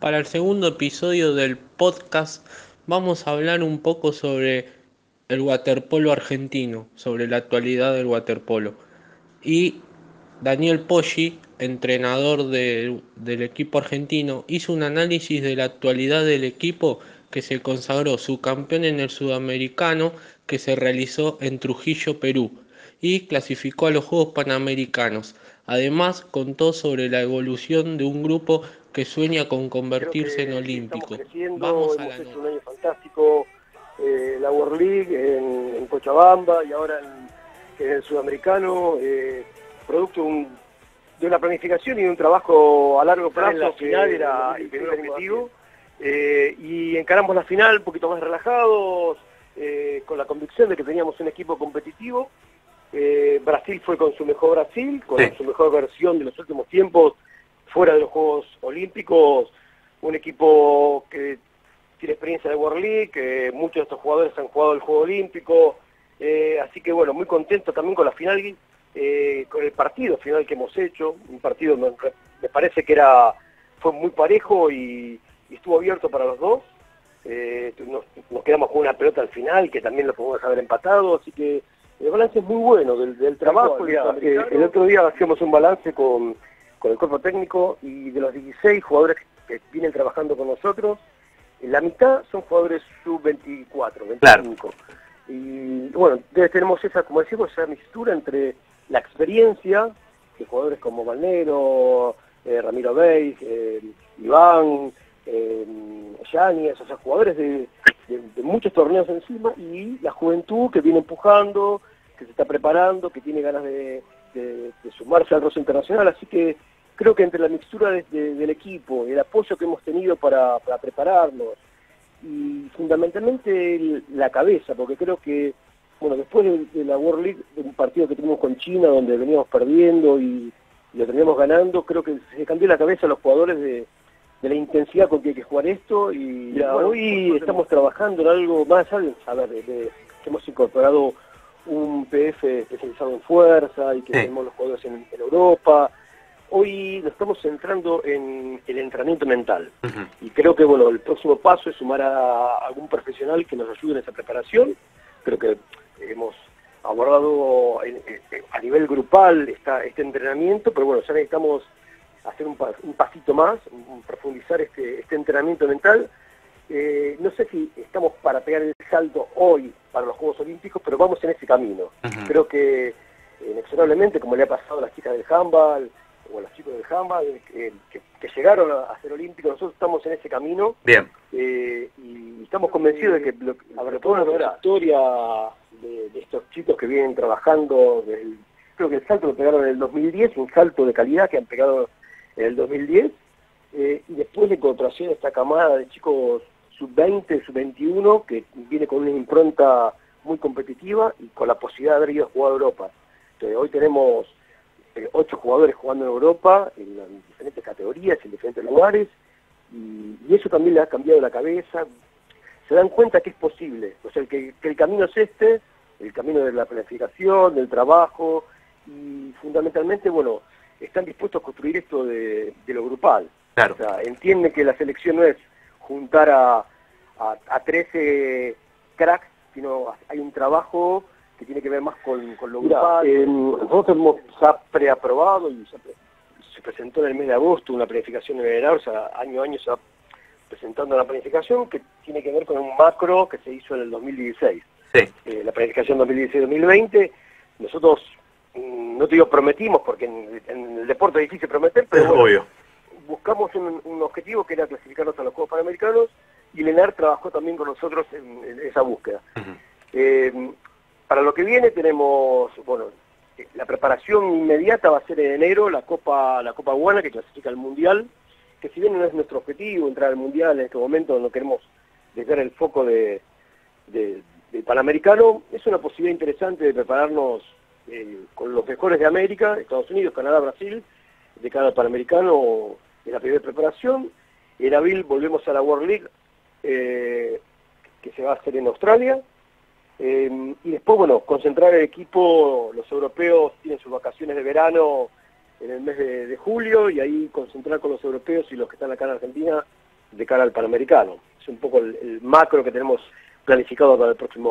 Para el segundo episodio del podcast vamos a hablar un poco sobre el waterpolo argentino, sobre la actualidad del waterpolo. Y Daniel Poggi, entrenador del equipo argentino, hizo un análisis de la actualidad del equipo que se consagró su campeón en el sudamericano que se realizó en Trujillo, Perú, y clasificó a los Juegos Panamericanos. Además, contó sobre la evolución de un grupo que sueña con convertirse en olímpico. Vamos a la hecho un año fantástico, eh, la World League en, Cochabamba y ahora en, el sudamericano, eh, producto de una planificación y de un trabajo a largo plazo la final era el objetivo. Eh, y encaramos la final un poquito más relajados, con la convicción de que teníamos un equipo competitivo. Brasil fue con su mejor Brasil, con su mejor versión de los últimos tiempos, fuera de los Juegos Olímpicos, un equipo que tiene experiencia de World League, que muchos de estos jugadores han jugado el Juego Olímpico, eh, así que bueno, muy contento también con la final, eh, con el partido final que hemos hecho, un partido me, me parece que era fue muy parejo y, estuvo abierto para los dos, eh, nos, quedamos con una pelota al final que también lo podemos haber empatado, así que el balance es muy bueno del, trabajo. el otro día hacíamos un balance con con el cuerpo técnico y de los 16 jugadores que vienen trabajando con nosotros, la mitad son jugadores sub-24, 25. Y bueno, tenemos esa, como decimos, esa mixtura entre la experiencia de jugadores como Valnero, eh, Ramiro Beis, eh, Iván, eh, Yáñez, o sea, jugadores de, muchos torneos encima y la juventud que viene empujando, que se está preparando, que tiene ganas de, sumarse al roce internacional, así que creo que entre la mixtura del equipo, el apoyo que hemos tenido para, prepararnos y fundamentalmente la cabeza, porque creo que, bueno, después de, la World League, de un partido que tuvimos con China donde veníamos perdiendo y, lo teníamos ganando, creo que se cambió la cabeza a los jugadores de, la intensidad con que hay que jugar esto y hoy estamos trabajando en algo más, ¿sabes? A ver, hemos incorporado un PF especializado en fuerza y que tenemos los jugadores en Europa, Hoy nos estamos centrando en el entrenamiento mental y creo que bueno el próximo paso es sumar a algún profesional que nos ayude en esa preparación. Creo que hemos abordado a nivel grupal este entrenamiento, pero bueno, ya necesitamos hacer un, pasito más, profundizar este, este entrenamiento mental. Eh, no sé si estamos para pegar el salto hoy para los Juegos Olímpicos, pero vamos en ese camino. Creo que inexorablemente, como le ha pasado a las chicas del handball, o a los chicos del Jamba, que, llegaron a, ser olímpicos, nosotros estamos en ese camino. Bien. Eh, y estamos convencidos de que, lo, ver, toda la historia de, estos chicos que vienen trabajando, creo que el salto lo pegaron en el 2010, un salto de calidad que han pegado en el 2010, eh, y después de incorporación de esta camada de chicos sub-20, sub-21, que viene con una impronta muy competitiva y con la posibilidad de haber ido a jugar a Europa. Entonces, hoy tenemos eh, ocho jugadores jugando en Europa, en, diferentes categorías, en diferentes lugares, y, eso también le ha cambiado la cabeza. Se dan cuenta que es posible, o sea, que, el camino es este, el camino de la planificación, del trabajo, y fundamentalmente, bueno, están dispuestos a construir esto de, lo grupal. Claro. O sea, entienden que la selección no es juntar a, a, a 13 cracks, sino hay un trabajo que tiene que ver más con, con lo grupal. nosotros hemos ya preaprobado y se, presentó en el mes de agosto una planificación en el o sea, año a año se va presentando una planificación que tiene que ver con un macro que se hizo en el 2016. Sí. Eh, la planificación 2016-2020, nosotros, no te digo prometimos, porque en, el deporte es difícil prometer, pero Obvio. buscamos un, objetivo que era clasificarnos a los Juegos Panamericanos y Lenar trabajó también con nosotros en, esa búsqueda. Para lo que viene tenemos, bueno, la preparación inmediata va a ser en enero la Copa la Copa Guana que clasifica al Mundial, que si bien no es nuestro objetivo entrar al Mundial en este momento, no queremos dejar el foco de, del Panamericano, es una posibilidad interesante de prepararnos eh, con los mejores de América, Estados Unidos, Canadá, Brasil, de cada Panamericano en la primera preparación. En abril volvemos a la World League, eh, que se va a hacer en Australia, eh, y después, bueno, concentrar el equipo, los europeos tienen sus vacaciones de verano en el mes de, julio y ahí concentrar con los europeos y los que están acá en Argentina de cara al Panamericano. Es un poco el, el macro que tenemos planificado para el próximo